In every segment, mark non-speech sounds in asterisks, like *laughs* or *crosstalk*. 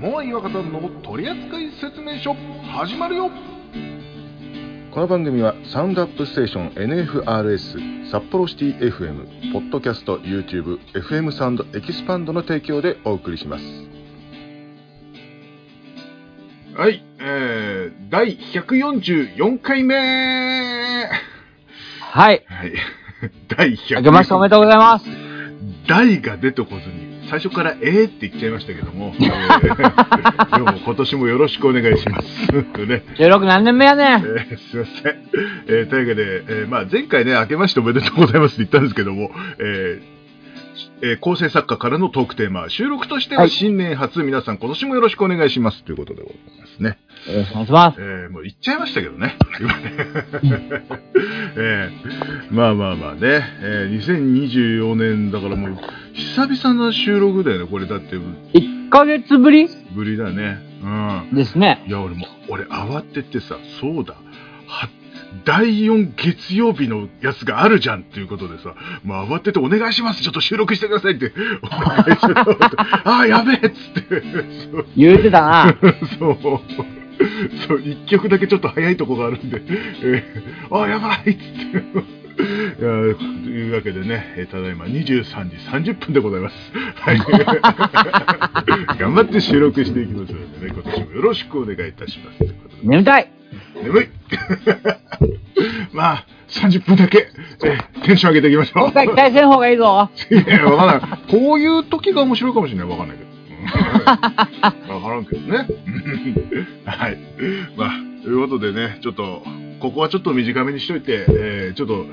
モアイ若さんの取扱説明書。始まるよ。この番組はサウンドアップステーション NFRS 札幌シティ FM ポッドキャスト YouTube FM サウンドエキスパンドの提供でお送りします。はいえー、第144回目。はい。はい。*laughs* 第100明けましておめでとうございます。題が出てこずに最初からえーって言っちゃいましたけども、*laughs* えーでも今年もよろしくお願いします。ね16何年目やねん。えーすいません。えーというわけで、えーまあ、前回ね、明けましておめでとうございますって言ったんですけども、えーえー構成作家からのトークテーマ、収録としてははい新年初、皆さん今年もよろしくお願いしますということでございますね。よろしくお願いします。えーもう言っちゃいましたけどね。*laughs* えーまあまあまあね、えー2024年だからもう久々な収録だよね、これだって1ヶ月ぶり？ぶりだね。うん。ですね。いや、俺も、俺慌ててさ、そうだ、は、第4月曜日のやつがあるじゃんっていうことでさ、もう慌ててお願いします、ちょっと収録してくださいって、お願いしますああ、やべえっつって、言うてたな。そう、そう、一曲だけちょっと早いとこがあるんで、えー、ああ、やばいっつって。いやというわけでね、えーただいま23時30分でございます。はい。*laughs* 頑張って収録していきますのでね、今年もよろしくお願いいたします。眠たい。眠い *laughs* まあ、30分だけ、えーテンション上げていきましょう。今回せん方がいいぞ。いや、わからない。こういう時が面白いかもしれない。わかんないけど。うんわからんけどね。*laughs* はい。まあ、ということでね、ちょっと、ここはちょっと短めにしといて、えーちょっと、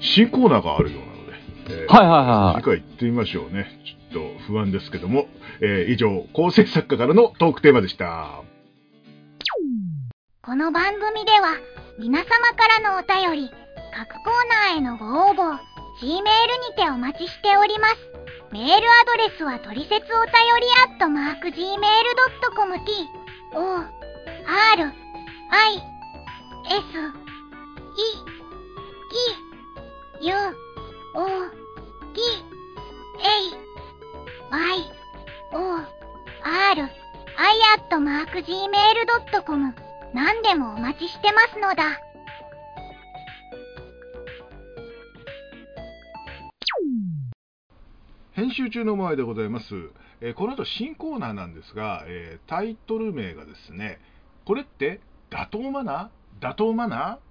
新コーナーがあるようなので、えーはいはいはい次回行ってみましょうね。ちょっと不安ですけども、えー以上、構成作家からのトークテーマでした。この番組では皆様からのお便り、各コーナーへのご応募、G メールにてお待ちしております。メールアドレスはトリセツお便りアットマーク Gmail.com t o r i s e u o t a y o r i アットマーク Gmail.com 何でもお待ちしてますのだ。編集中の前でございます。えーこの後新コーナーなんですが、えータイトル名がですね、これって妥当マナー？妥当マナー？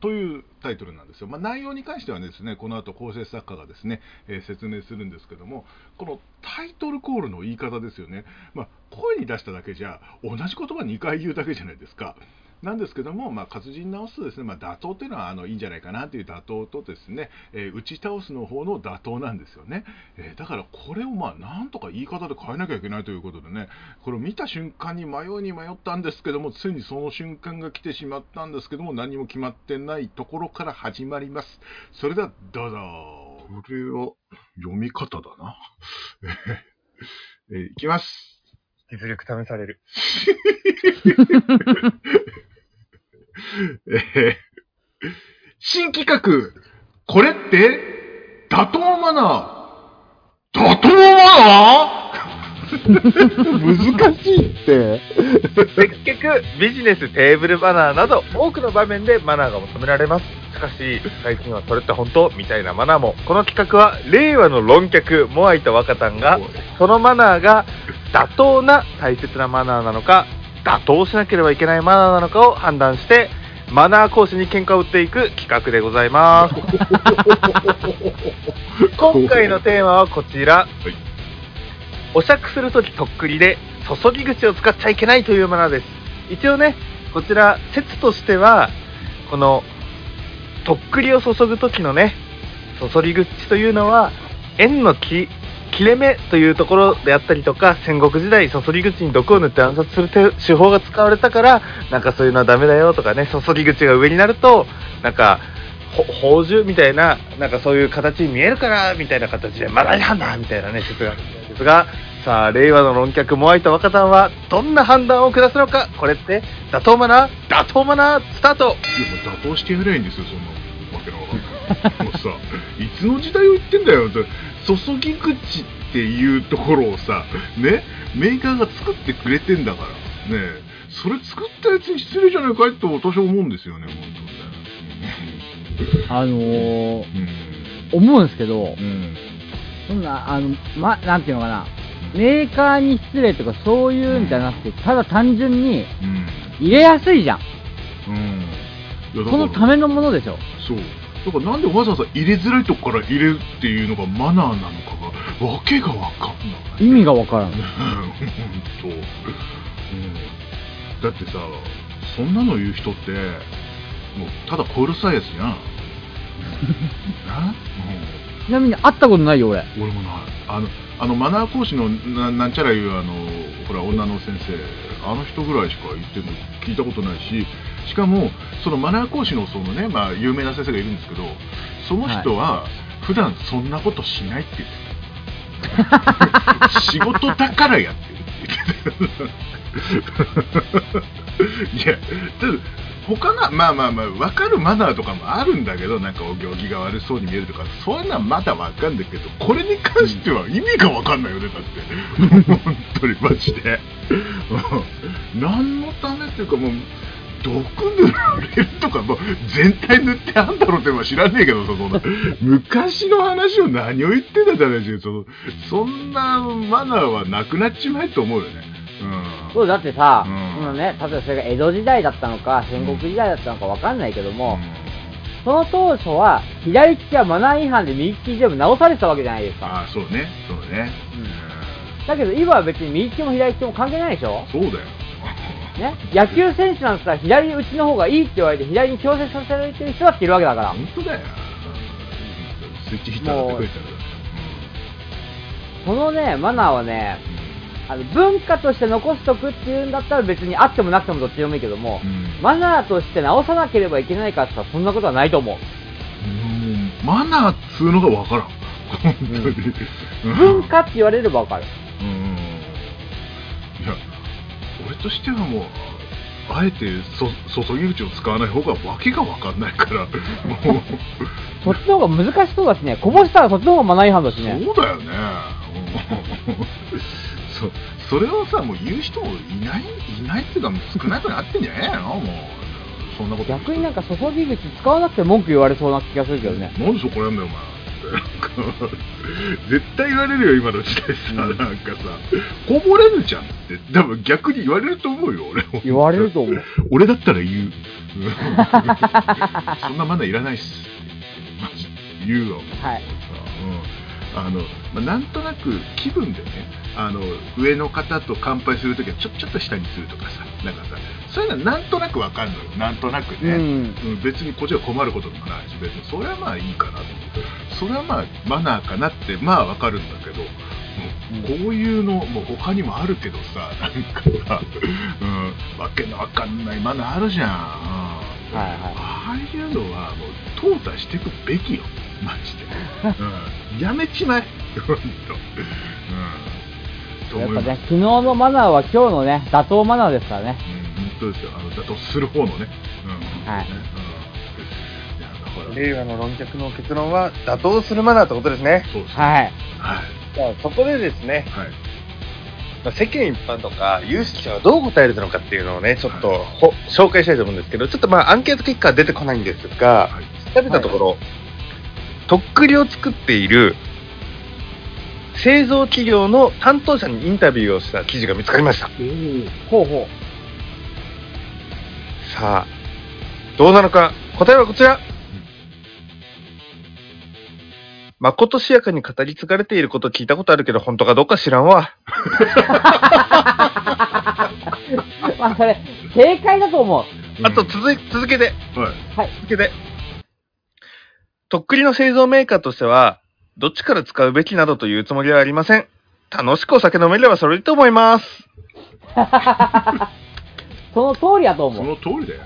というタイトルなんですよ。まあ、内容に関してはですね、この後構成作家がですね、えー説明するんですけども、このタイトルコールの言い方ですよね。まあ、声に出しただけじゃ、同じ言葉2回言うだけじゃないですか。なんですけども、まあ、活字に直すとですね、まあ、打倒っていうのはあのいいんじゃないかなという打倒とですね、えー打ち倒すの方の打倒なんですよね。えーだからこれをまあなんとか言い方で変えなきゃいけないということでね、これを見た瞬間に迷うに迷ったんですけども、ついにその瞬間が来てしまったんですけども、何も決まってないところから始まります。それではどうぞ。これは読み方だな。*laughs* えーいきます。実力試される。*laughs* えー新企画、これって、妥当マナー妥当マ難しいって結局、ビジネス、テーブルマナーなど、多くの場面でマナーが求められます。しかし、最近はそれって本当みたいなマナーも。この企画は、令和の論客、モアイと若田が、そのマナーが妥当な大切なマナーなのか、妥当しなければいけないマナーなのかを判断して、マナー講師に喧嘩を売っていく企画でございます。*laughs* 今回のテーマはこちら。お酌するときとっくりで注ぎ口を使っちゃいけないというマナーです。一応ね、こちら説としては、このとっくりを注ぐときのね、注ぎ口というのは、円の切切れ目というところであったりとか、戦国時代、注ぎ口に毒を塗って暗殺する手法が使われたから、なんかそういうのはダメだよとかね、注ぎ口が上になると、なんか、ほ宝珠みたいな、なんかそういう形に見えるから、みたいな形で、マナー違反だみたいなね、説があるみたいですが、さあ、令和の論客、モアイと若田は、どんな判断を下すのか、これって、妥当マナー妥当マナースタートいや、もう妥当してやればいんですよ、そんなわけのわかんない。もうさ、いつの時代を言ってんだよ、と注ぎ口っていうところをさ、ね、メーカーが作ってくれてんだからね。それ作ったやつに失礼じゃないかいと私は思うんですよね本あのー、当ね思うんですけどう、ん。うんそんな、あの、ま、なんていうのかな、メーカーに失礼とかそういうんじゃなくて、ただ単純にうん。入れやすいじゃん。うん。いやだからそのためのものでしょ。そうだからなんでわざわざ入れづらいとこから入れるっていうのがマナーなのかがわけがわかんない。意味がわからん。本当、うん、だってさそんなの言う人ってもうただコールサイヤスじゃん。な、ちなみに会ったことないよ、俺。うん、俺もない。あのあのマナー講師のななんちゃらいうあのほら女の先生あの人ぐらいしか言ってるの聞いたことないししかもそのマナー講師のそのね、まあ、有名な先生がいるんですけどその人は普段そんなことしないって言ってた *laughs* 仕事だからやってるって言ってた *laughs* いや他のまあまあまあ分かるマナーとかもあるんだけどなんかお行儀が悪そうに見えるとかそういうのはまだ分かんないけどこれに関しては意味が分かんないよねだって。*laughs* 本当にマジで。うん。何のためっていうかもう毒塗られるとかもう全体塗ってあんだろうってのは知らねえけどさその昔の話を何を言ってんだって話よそのそんなマナーはなくなっちまえと思うよね。うんそう、だってさ、うん。そのね、例えばそれが江戸時代だったのか、戦国時代だったのかわかんないけども、その当初は、左利きはマナー違反で右利きでも直されてたわけじゃないですか。ああそうね。そうね、だけど今は別に右利きも左利きも関係ないでしょ？そうだよ。ね？野球選手なんてさ、左打ちの方がいいって言われて、左に強制させられてる人だっているわけだから。本当だよ、スイッチヒッターだってくれたらそのね、マナーはね、あの文化として残しとくっていうんだったら別にあってもなくてもどっちでもいいけども、うん。うんマナーとして直さなければいけないかってそんなことはないと思う。うん。マナーっつうのがわからん。本当に、うん。*laughs* 文化って言われればわかる。うん。いや俺としてはもうあえてそ注ぎ口を使わない方がわけがわかんないから。もう。そっちの方が難しそうだしね、こぼしたらそっちの方がマナー違反だしね。そうだよね。うんそそれをさ、もう言う人もいない、いないっていうか、もう少なくなってんじゃねえのもう、そんなこと。逆になんか注ぎ口使わなくて文句言われそうな気がするけどね。なんでそこやんだよ、お前。*laughs* 絶対言われるよ、今の時代さ、なんかさ、こぼれるじゃんって、多分逆に言われると思うよ、俺。言われると思う。*laughs* 俺だったら言う。うんそんなマナーいらないっすマジで言うわ、もうはいあのまあ、なんとなく気分でねあの上の方と乾杯するときはちょちょっと下にするとかさなんかさそういうのはなんとなくわかんのよ。なんとなくね、うん。うん別にこっちは困ることもないし別にそれはまあいいかなと思ってそれはまあマナーかなってまあわかるんだけどこういうのもう他にもあるけどさなんかさ、うん、わけのわかんないマナーあるじゃん。はいはい。ああいうのはもう淘汰していくべきよマジで、うん、やめちまえ。本当うん。とやっぱね、昨日のマナーは今日のね、妥当マナーですからね。うん、本当ですよ。あの妥当する方のね、うん、はい。令和の論客の結論は妥当するマナーってことですね。そうですね。はい。はい。じゃあそこでですね、はい。まあ世間一般とか有識者はどう答えるのかっていうのをね、ちょっとほ紹介したいと思うんですけど、ちょっとまあアンケート結果は出てこないんですが、はい。調べたところ、とっくりを作っている製造企業の担当者にインタビューをした記事が見つかりました。ほうほさあ、どうなのか、答えはこちら。まことしやかに語り継がれていること聞いたことあるけど、本当かどうか知らんわ。う。*laughs* まあ、それ、正解だと思う。あと続い、続けて、はいはい。続けて。とっくりの製造メーカーとしては、どっちから使うべきなどというつもりはありません。楽しくお酒飲めればそれでいいと思います。*laughs* その通りだと思。そうの通りだよ、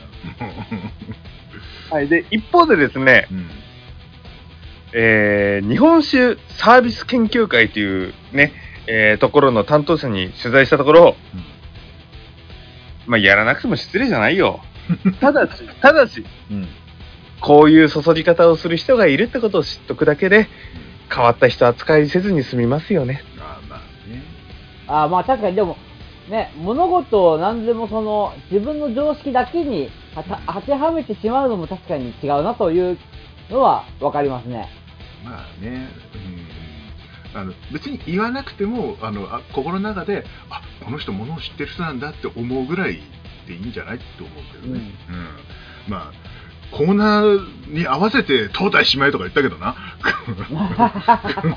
はい。で、一方でですね、うんえー日本酒サービス研究会というね、えーところの担当者に取材したところ、うんまあ、やらなくても失礼じゃないよ。ただし、ただし、うんこういう注ぎ方をする人がいるってことを知っとくだけで、変わった人扱いせずに済みますよね。あーまあね。あーまあ確かにでも、ね、物事を何でもその、自分の常識だけにはた当てはめてしまうのも確かに違うなというのはわかりますね。まあね、うん、あの別に言わなくてもあのあ心の中であこの人物を知ってる人なんだって思うぐらいでいいんじゃないって思うけどね、うん。まあコーナーに合わせて東大姉妹とか言ったけどな、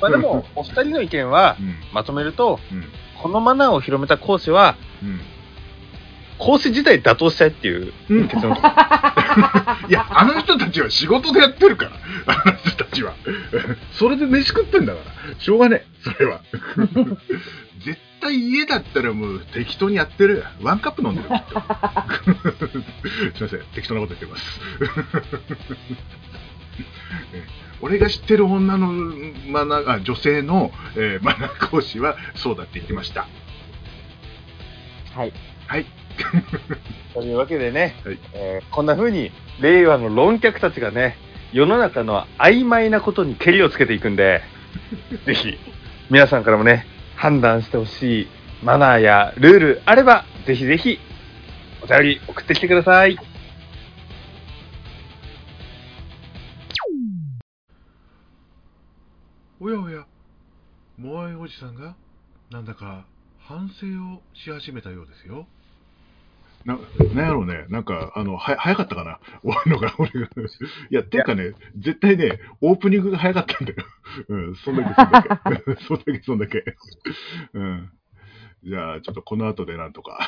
まあでも、お二人の意見はうん。まとめると、うん。このマナーを広めた講師は、うん、講師自体打倒したいっていううん。結論。*laughs* いやあの人たちは仕事でやってるから。あの人たちは。それで飯食ってんだから。しょうがねえ。それは。*laughs* 絶対家だったらもう適当にやってる。ワンカップ飲んでる。きっとすいません。適当なこと言ってます。*laughs* え俺が知ってる女のマナーあ女性の、えーマナー講師はそうだって言ってました。はい。はい *laughs* というわけでね、はいえーこんな風に令和の論客たちがね、世の中の曖昧なことにけりをつけていくんで、*laughs* ぜひ皆さんからもね、判断してほしいマナーやルールあれば、ぜひぜひお便り送ってきてください。おやおや、モアイおじさんが、なんだか反省をし始めたようですよ。な、なんやろうね、なんか、あの、は、早かったかな *laughs* 終わるのが、俺が。いや、ていうかね、絶対ね、オープニングが早かったんだよ。うん、そんだけ、そんだけ。*laughs* そんだけ、そんだけ。うん。じゃあ、ちょっとこの後でなんとか、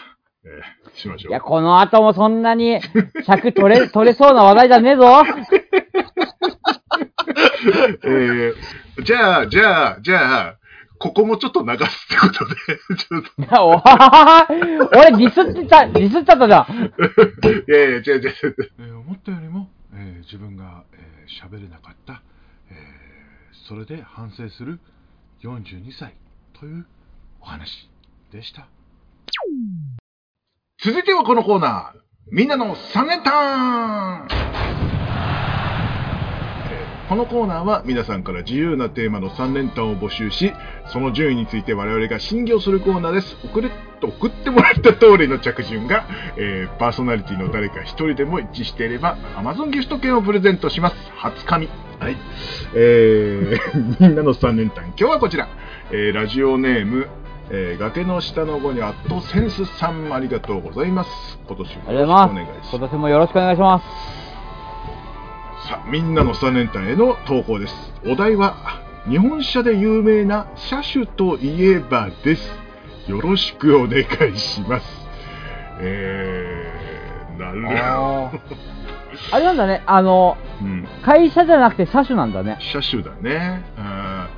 えーしましょう。いや、この後もそんなに尺取れ、取れそうな話題じゃねえぞ。*laughs* えーじゃあ、じゃあ、じゃあ、ここもちょっと流すってことで、ちょっとおははは俺ディスってた、ディスっちゃったじゃん。*laughs* いやいや、違う違う違う。えー思ったよりも、えー自分がえー喋、れなかった、えーそれで反省する42歳というお話でした。続いてはこのコーナー、みんなの3連単えーこのコーナーは皆さんから自由なテーマの3連単を募集し、その順位について我々が審議をするコーナーです。送れ送ってもらった通りの着順が、えーパーソナリティの誰か一人でも一致していれば Amazon ギフト券をプレゼントします。初紙。はい。えー *laughs* みんなの3連単。今日はこちら。えーラジオネーム、えー崖の下の子にアットセンスさんありがとうございます。今年もよろしくお願いします。今年もよろしくお願いします。さあみんなの3連単への投稿です。お題は日本車で有名な車種といえばです。よろしくお願いします。えー、なるあ *laughs* あれなんだね、あの、うん。会社じゃなくて車種なんだね。車種だね。あ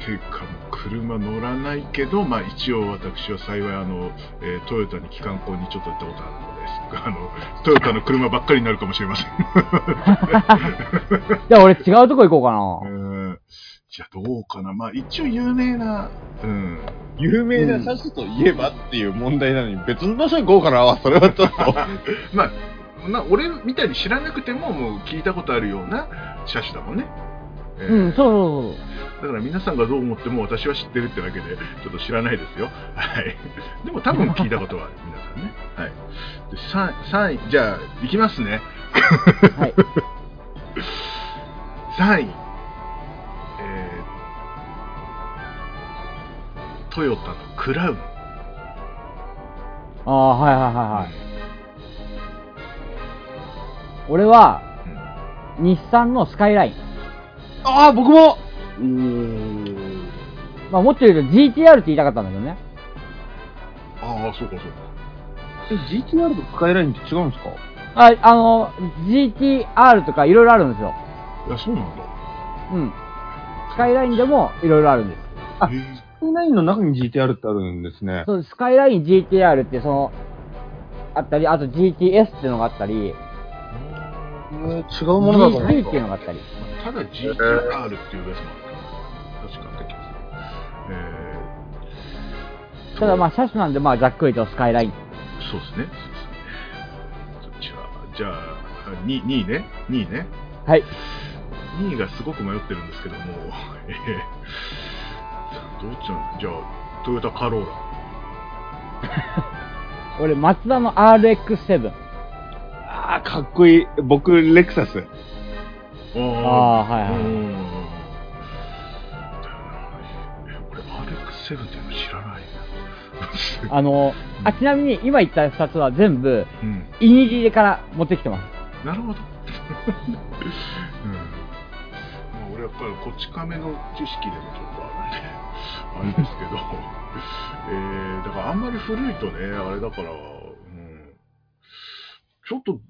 ーていうか車乗らないけど、まあ、一応私は幸いあの、えートヨタに機関校にちょっと行ったことあるのであのトヨタの車ばっかりになるかもしれません *laughs* じゃあ俺違うとこ行こうかな。うんじゃあどうかな。まあ一応有名な、うん。有名な車種といえばっていう問題なのに、別の場所に行こうかな。それはちょっと。*laughs* まあ、な俺みたいに知らなくてももう聞いたことあるような車種だもんね。えーうん、そうそうそう。だから皆さんがどう思っても私は知ってるってだけでちょっと知らないですよ。はい。でも多分聞いたことはある、*laughs* 皆さんね。はい。で 3, 3位、じゃあ、いきますね。はい。*laughs* 3位、えー、トヨタのクラウン。ああ、はいはいはいはい。俺は、うん日産のスカイライン。ああ、僕もまあ、もっと言うと GTR って言いたかったんだけどね。ああ、そうかそうか。え GTR とスカイラインって違うんですか？あ、あの、GTR とかいろいろあるんですよ。いや、そうなんだ。うん。スカイラインでもいろいろあるんです。あへえスカイラインの中に GTR ってあるんですね。そう、スカイライン GTR ってその、あったり、あと GTS っていうのがあったり、えー違うものだと思 GT っっていうのがあったり。ただ GTR っていうやつもあるかな。確かあった気がする。えー、ただまあ車種なんでまあざっくりとスカイライン。そうですね。そうですね。そっちは、じゃあ、2, 2位ね。2位ね。はい。2位がすごく迷ってるんですけども、*laughs* えー、どっちなんじゃあ、トヨタカローラ。*laughs* 俺、マツダの RX7。ああ、かっこいい。僕、レクサス。あああはいはいうんえ俺 RX7 っていうの知らないな。あの、あ、ちなみに今言った2つは全部、うん。イニディから持ってきてます。なるほど。うん。まあ、俺やっぱりこち亀の知識でもちょっとああれですけど、*laughs* えー、だからあんまり古いとね、あれだから、うん、ちょっと、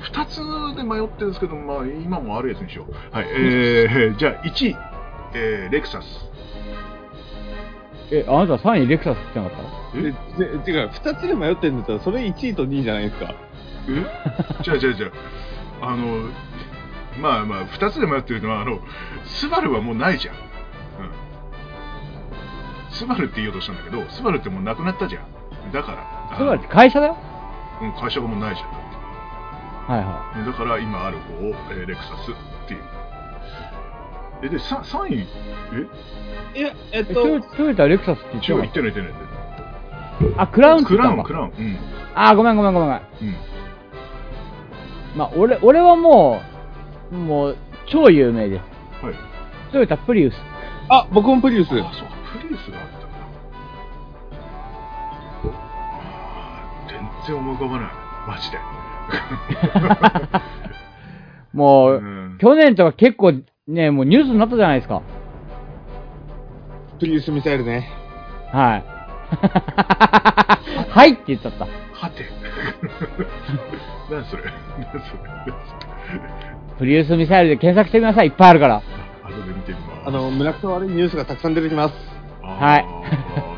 二つで迷ってるんですけど、まあ今もあるやつにしよう。はい、*laughs* えー、じゃあ1位、えー、レクサス。え、あなた3位レクサスってなかったで、で、違う、二つで迷ってるんだったら、それ1位と2位じゃないですか。え？じゃあじゃあじゃあ、あの、まあまあ、二つで迷ってるのは、あの、スバルはもうないじゃん。うん。スバルって言おうとしたんだけど、スバルってもうなくなったじゃん。だから、それは会社だようん、会社がもうないじゃん。はいはだから今ある方を、えーレクサスっていう。え、で、さ3位、え？いや、えっい。えトヨトヨタレクサスって言ってなかっ言ってない言ってない。たあ、クラウンってクラウン、言ったの？かクラウン。うん。あー、ごめんごめんごめん。うん。まあ、俺、俺はもう、もう、超有名です。はい。トヨタプリウス。あ、僕もプリウス。あ、そうか、プリウスがあったんだ。あー全然思い浮かばない。マジで。*laughs* もう、うん去年とか結構ね、もうニュースになったじゃないですか。プリウスミサイルね。はい。*laughs* はいって言っちゃった。はて。*laughs* 何それ何それプリウスミサイルで検索してください。いっぱいあるから。あ後で見てみます。あの、村くと悪いニュースがたくさん出てきます。はいあ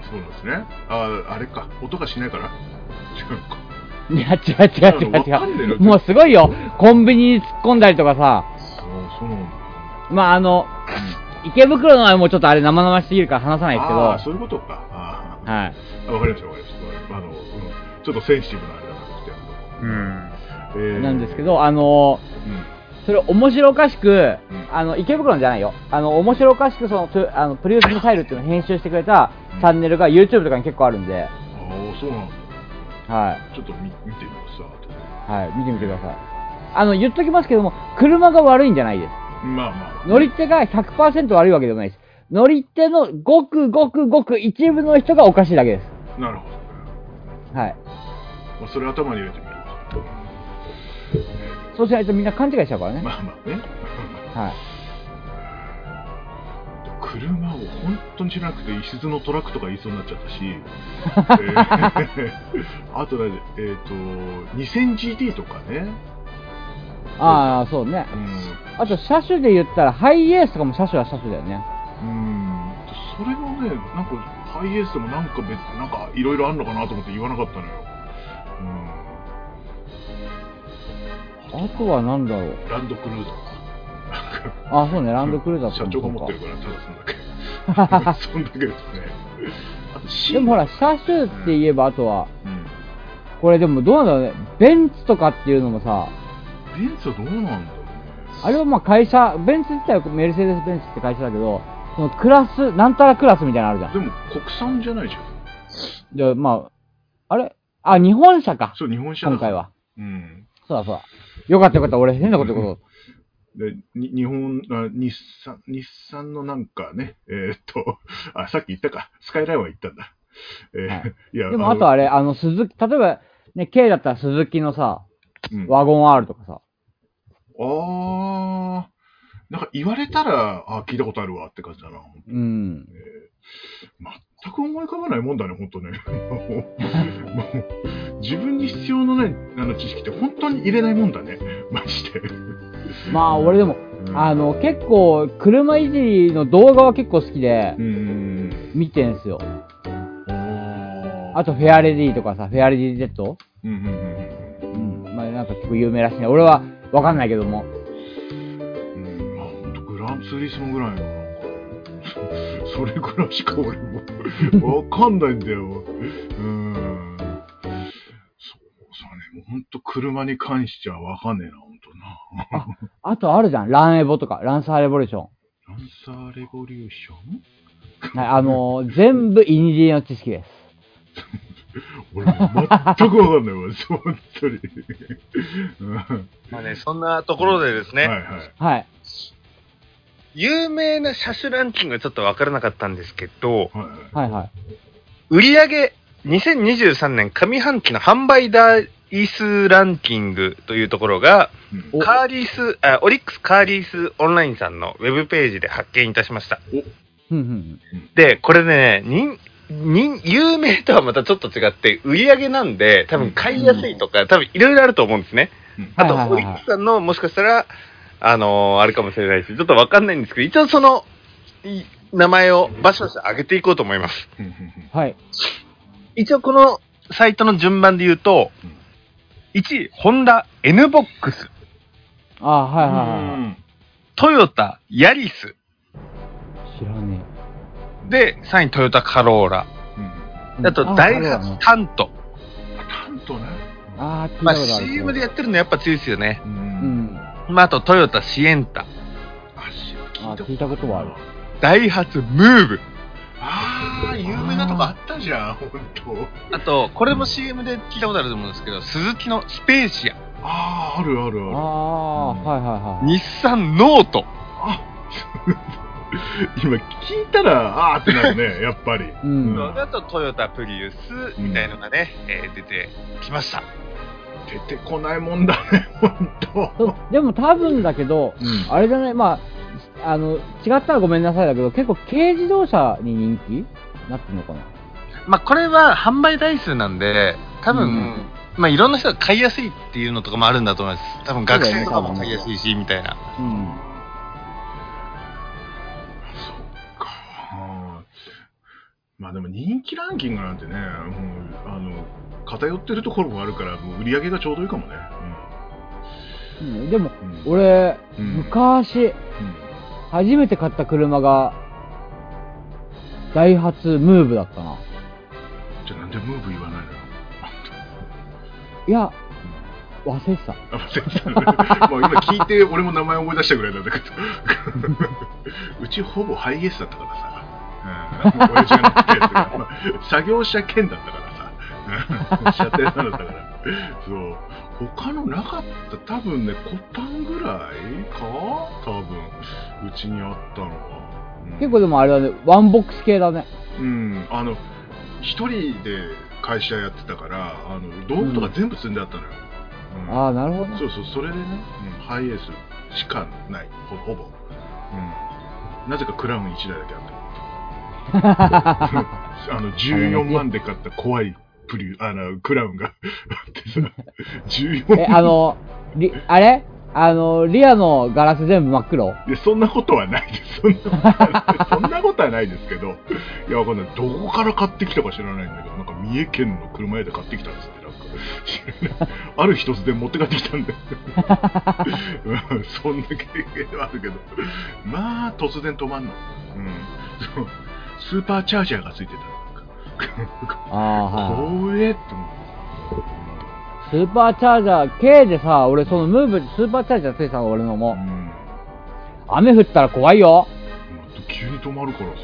ーそうなんですね。あーあれか。音がしないから違うのか。*laughs* いや、違う違う違う違う。もうすごいよ。コンビニに突っ込んだりとかさ。そう、そう。まあ、あの、池袋のはもうちょっとあれ生々しすぎるから話さないですけど。あそういうことか。あーい。あ。わかりました、わかりました。あの、うん、ちょっとセンシティブなあれだなって。うん。えーなんですけ、ど、あのうん。それ面白おかしく、うんあの、池袋のじゃないよ。あの、面白おかしくその、トあのプリウスミサイルっていうのを編集してくれたチャンネルが YouTube とかに結構あるんで、ああ、そうなんだ。はい。ちょっと見見てみます。はい、見てみてください。あの、言っときますけども、車が悪いんじゃないです。まあまあ。乗り手が100%悪いわけでもないです。乗り手のごくごくごく一部の人がおかしいだけです。なるほど。はい。まあ、それ頭に入れてみるわ。そうしないとみんな勘違いしちゃうからね。まあまあね。はい。車を本当に知らなくて、石津のトラックとか言いそうになっちゃったし、*laughs* えーあとね、えっ、と、2000GT とかね、ああ、そうね。うん、あと、車種で言ったら、ハイエースとかも車種は車種だよね。うん、それもね、なんか、ハイエースでもなんか別、なんかいろいろあんのかなと思って言わなかったのよ。あとはなんだろう。うん、ランドクルーザーあ、そうね、ランドクルーザー社長が持ってるか。から、ただそんだけ。*laughs* そんだけですね。でもほら、車種って言えば、あとは、うん、これでもどうなんだろうね。ベンツとかっていうのもさ、ベンツはどうなんだろうね。あれはまあ会社、ベンツ自体はメルセデス・ベンツって会社だけど、そのクラス、なんたらクラスみたいなのあるじゃん。でも国産じゃないじゃん。じゃあ、まあ、あれ？あ、日本車か。そう、日本車だ今回は。うん。そうだそうだ。よかったよかった。俺変なこと言うこと。で、に日本あ、日産、日産のなんかね、えーっと、*laughs* あ、さっき言ったか、スカイラインは言ったんだ。えーはい *laughs* い、や、でもあとあれ、あの、鈴木、例えば、ね、K だったら鈴木のさ、うん、あワゴン R とかさ。あー、なんか言われたら、あ聞いたことあるわって感じだな。うん。全く思い浮かばないもんだね、本当ね。*laughs* 自分に必要のないあの知識って本当に入れないもんだね。マジで。まあ、俺でも、うんあの、結構、車いじりの動画は結構好きでう、ん。見てんすよ。ああと、フェアレディとかさ、フェアレディ Z? うんうんうんうん。まあ、なんか結構有名らしいね。俺は、わかんないけども。うん。うん、まあ本当グランツーリスモぐらいの、*laughs* それぐらいしか俺もわかんないんだよ。うん。そうさね、もう本当車に関してはわかんねえな、本当な。あとあるじゃん。ランエボとか、ランサーレボリューション。ランサーレボリューション？はい、あのー全部インディの知識です。*laughs* 俺も全くわかんないわ、本当に。まあね、そんなところでですね、いはい。はい。有名な車種ランキングはちょっとわからなかったんですけど、はいはい。はいはい。売上2023年上半期の販売台数ランキングというところが、うんおカーリース、あ、オリックスカーリースオンラインさんのウェブページで発見いたしました。で、これね、人、人、有名とはまたちょっと違って、売り上げなんで、多分買いやすいとか、多分いろいろあると思うんですね。うんあと、オリックスさんのもしかしたら、あのーあるかもしれないし、ちょっとわかんないんですけど、一応その、い名前をバシバシ上げていこうと思います。はい。一応このサイトの順番で言うとうん、1位、ホンダ N ボックス、ああ、はいうんはいはいはい。トヨタヤリス、知らねで、3位トヨタカローラ、うんえ。あとあダイハツタント。タントね。ああ、まあ。CM でやってるのやっぱ強いですよね。う。うんん。まああとトヨタシエンタ、あ、しあ聞いたことはあるダイハツムーブ、ああ、有名なとこあったじゃん、本当。あと、これも CM で聞いたことあると思うんですけど、スズキのスペーシア、ああ、あるあるある。ああ、はいはいはい。日産ノート、あ *laughs* 今聞いたら、ああってなるね、*laughs* やっぱり。うんうんあとトヨタプリウスみたいのがね、えー出てきました。出てこないもんだね、本そ当。うでも多分だけど、うんあれじゃない、まあ、あの、違ったらごめんなさいだけど、結構軽自動車に人気？なってるのかな？まあこれは販売台数なんで、多分、うんまあいろんな人が買いやすいっていうのとかもあるんだと思います。多分学生とかも買いやすいし、みたいな。うん。そっか。まあでも人気ランキングなんてね、もう、あの、偏ってるところもあるから、もう売り上げがちょうどいいかもね。うん、でも、うん俺、うん昔、うん。初めて買った車が、ダイハツムーブだったな。じゃあなんでムーブ言わないの？いや、忘れてた。あ、忘れてたね。今聞いて、俺も名前思い出したぐらいなんだけど。うちほぼハイエースだったからさ。うん、親父が乗ってるやつが、まあ作業車兼だったからさ。うん車体なのだから。そう。他のなかった、多分ね、コペンぐらいか？多分、うちにあったのは。うん結構でもあれだね、ワンボックス系だね。うん、あの、一人で会社やってたから、あの道具とか全部積んであったのよ。うんああ、なるほどね。そうそう、それでね、うんハイエースしかない、ほほぼ。うん、なぜかクラウン1台だけあった。*laughs* *laughs* あの、14万で買った怖いプリュあの、クラウンがあ *laughs* ってさ、14え、あの、リ、あれ？あの、リアのガラス全部真っ黒？いや、そんなことはないです。そんなことはないそんなことはないですけど、いや、わかんない。どこから買ってきたか知らないんだけど、なんか三重県の車屋で買ってきたんですって、なんか。ある日突然持って帰ってきたんだよ。う *laughs* んそんな経験はあるけど、まあ、突然止まんの。うん。そうスーパーチャージャーがついてた。ああ、はい。って思ってスーパーチャージャー、K でさ、俺そのムーブ、スーパーチャージャーついてたの、俺のさ。もう。ん。雨降ったら怖いよ。急に止まるからさ。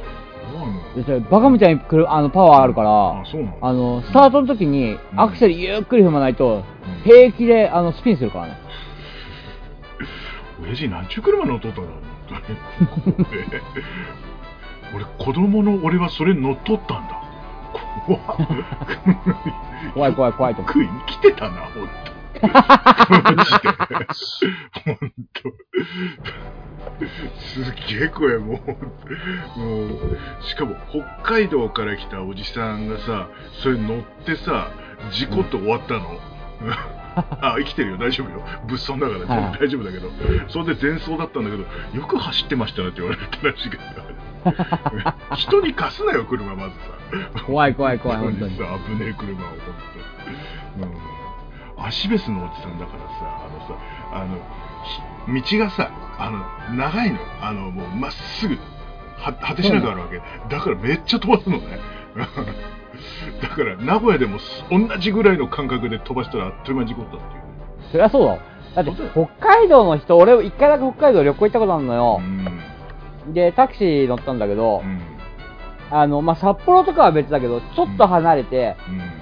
でバカみたいに来るあのパワーあるからあ、、あの、スタートの時にうんアクセルゆっくり踏まないと、うん平気であのスピンするからね。親父なんちゅう車乗っとったんだ *laughs* 俺子供の俺はそれ乗っとったんだ怖っ怖い怖い怖いと。食いに来てたな本当マジで。本当すっげえ声もう。もうしかも北海道から来たおじさんがさそれ乗ってさ事故って終わったの、あ生きてるよ。大丈夫よ。物損だから。全はい然大丈夫だけど、それで全走だったんだけどよく走ってましたねって言われたらしいけど人に貸すなよ車まずさ。怖い怖い怖い、本当に。さ危ねえ車を本当うん。足ベスのおじさんだからさあのさあのひ道がさあの長いの。あのもうまっすぐは果てしなくあるわけ。だからめっちゃ飛ばすのね。*laughs* だから名古屋でもす同じぐらいの感覚で飛ばしたらあっという間に事故ったっていう。そりゃそうだ。だって、北海道の人、俺、一回だけ北海道旅行行ったことあるのよ。う。んで、タクシー乗ったんだけどう、ん。あの、まあ、札幌とかは別だけど、ちょっと離れて、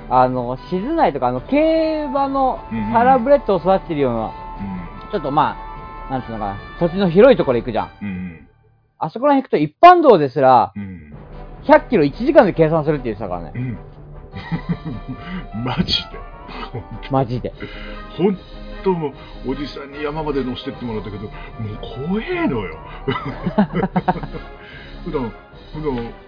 うん。あの、静内とか、あの、競馬のうんサラブレッドを育ててるような、ちょっとまあ、なんつうのかな、土地の広いところ行くじゃん。うん。うんあそこら辺行くと一般道ですら、うん。100キロ1時間で計算するって言ってたからね。うん。*laughs* マジで。マジで。もうおじさんに山まで乗せてってもらったけどもう怖えのよ。*laughs* 普段普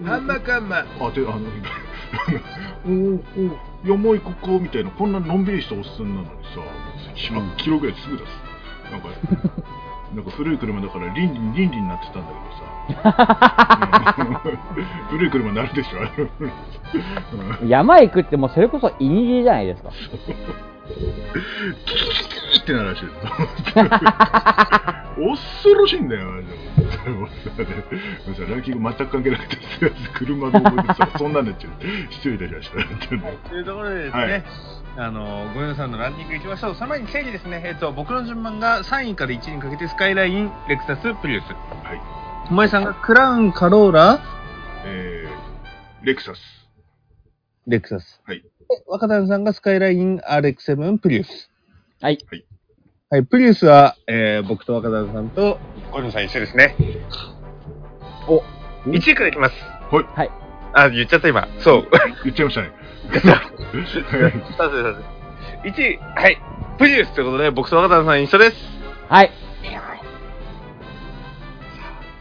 段あんまかんま。あであの *laughs* おーおー山行こうかみたいなこんなのんびりしたおっさんなのにさ100キロぐらいすぐ出す。なんかなんか古い車だからリンリンリンリンになってたんだけどさ。う *laughs* ん古い車になるでしょ山行くってもうそれこそイニジーじゃないですか。ってなるらしいです恐ろしいんだよ、マジで。もうさもうさランキング全く関係なくて、車の思い出さ、そんなんなっちゃう。失礼いたしました。というところでですね、はいあの、ごめんなさいのランキングいきましょう。その前に整理ですね。えっ、と、僕の順番が3位から1位にかけてスカイライン、レクサス、プリウス。はい。お前さんがクラウン、カローラ、えー、レクサス。レクサス。はい。で若田さんがスカイライン、RX7、プリウス。はい。はい、プリウスは、えー、僕と若田さんと、小野さん一緒ですね。お、1位からいきます。はい。はい。あ、言っちゃった今。そう。*laughs* 言っちゃいましたね。さすがさすが1位、はい。プリウスということで、僕と若田さん一緒です。はい。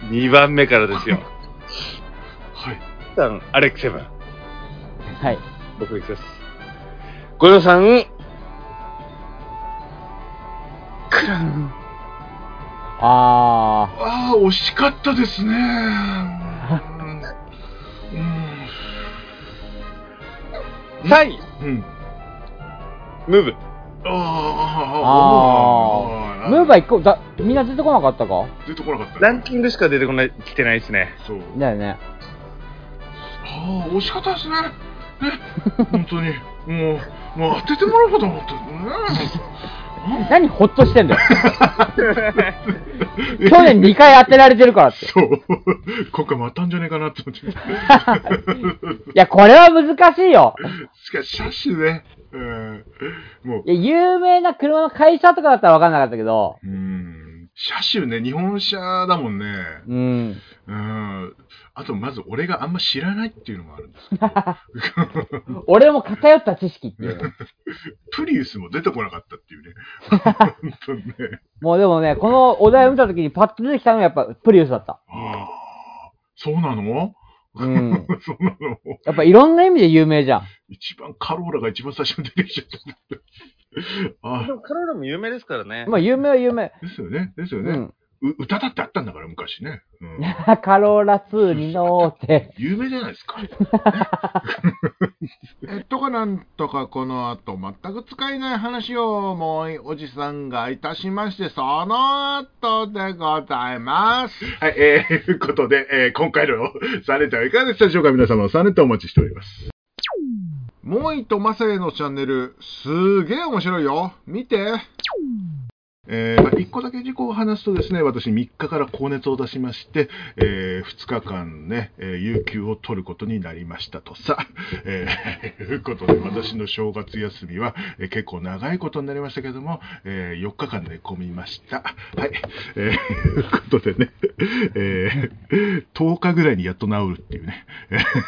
2番目からですよ。*laughs* はい。さん、アレックセブン。はい。僕です。小野さん、クラウン。あああ、惜しかったですね。うん。3位、うん。ムーブ。あー。あ。ムーバー一個、だ、みんな出てこなかったか？出てこなかったねランキングしか出てこない、来てないですね。そう。だよね。ああ、惜しかったですね。ね、本当に。もう、もう当ててもらおうかと思った。ね、*laughs* 何ほっとしてんだよ。去 *laughs* 去年2回当てられてるからって。そう。今回またんじゃねえかなって思って。*laughs* いや、これは難しいよ。しかし、車種ね。うん。もう、いや、有名な車の会社とかだったら分かんなかったけど、うん。車種ね、日本車だもんね。うん。うん。あと、まず俺があんま知らないっていうのもあるんですけど。*laughs* 俺も偏った知識っていうね。*laughs* プリウスも出てこなかったっていうね。本当にね。もうでもね、このお題を見たときにパッと出てきたのがやっぱプリウスだった。ああ、そうなの？うん。*laughs* そうなのやっぱいろんな意味で有名じゃん。一番カローラが一番最初に出てきちゃった。あでもカローラも有名ですからね。まあ有名は有名。ですよね。ですよね。うん。う歌だってあったんだから、昔ね。うん、*laughs* カローラ2に乗って。有名じゃないですか。*laughs* えっとかなんとかこの後全く使えない話をもうおじさんがいたしまして、その後でございます。はい、えー、*laughs* いうことで、えー、今回のサネタはいかがでしたでしょうか？皆様、サネタお待ちしております。もういとまさえのチャンネル、すげえ面白いよ。見て。えーまあ、1個だけ事故を話すとですね、私3日から高熱を出しまして、え2日間ね、えー有給を取ることになりましたとさ、えー、いうことで私の正月休みは、えー結構長いことになりましたけども、え4日間寝込みました。はい。えー、いうことでね、えー10日ぐらいにやっと治るっていうね。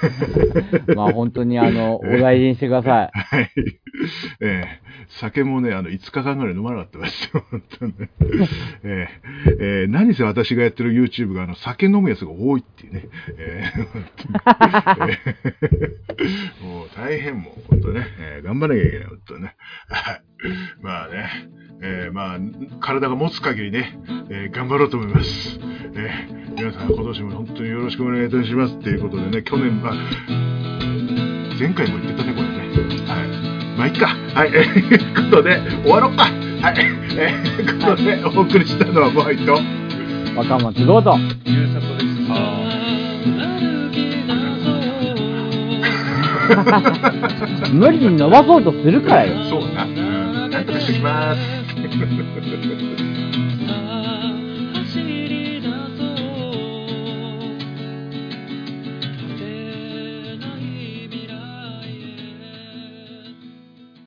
*laughs* まあ本当にあの、お大事にしてください。はい。えー酒もね、あの、5日間ぐらい飲まなかったですよ、本当にね。えーえー何せ私がやってる YouTube が、あの、酒飲むやつが多いっていうね。えーもう大変もう、本当ね、えー頑張らなきゃいけない、本当ね。まあね、えーまあ、体が持つ限りね、えー頑張ろうと思います。えー皆さん、今年も本当によろしくお願いいたします。っていうことでね、去年は、前回も言ってたね、これね。はい。まあ、いっか。はい。えー、いうことで、終わろうか。はい。えー、ことで、お送りしたのは、モアイと、若松どうぞ。ゆうさとでした。無理に伸ばそうとするからよ。そうだな。うん。なんとかしてきます。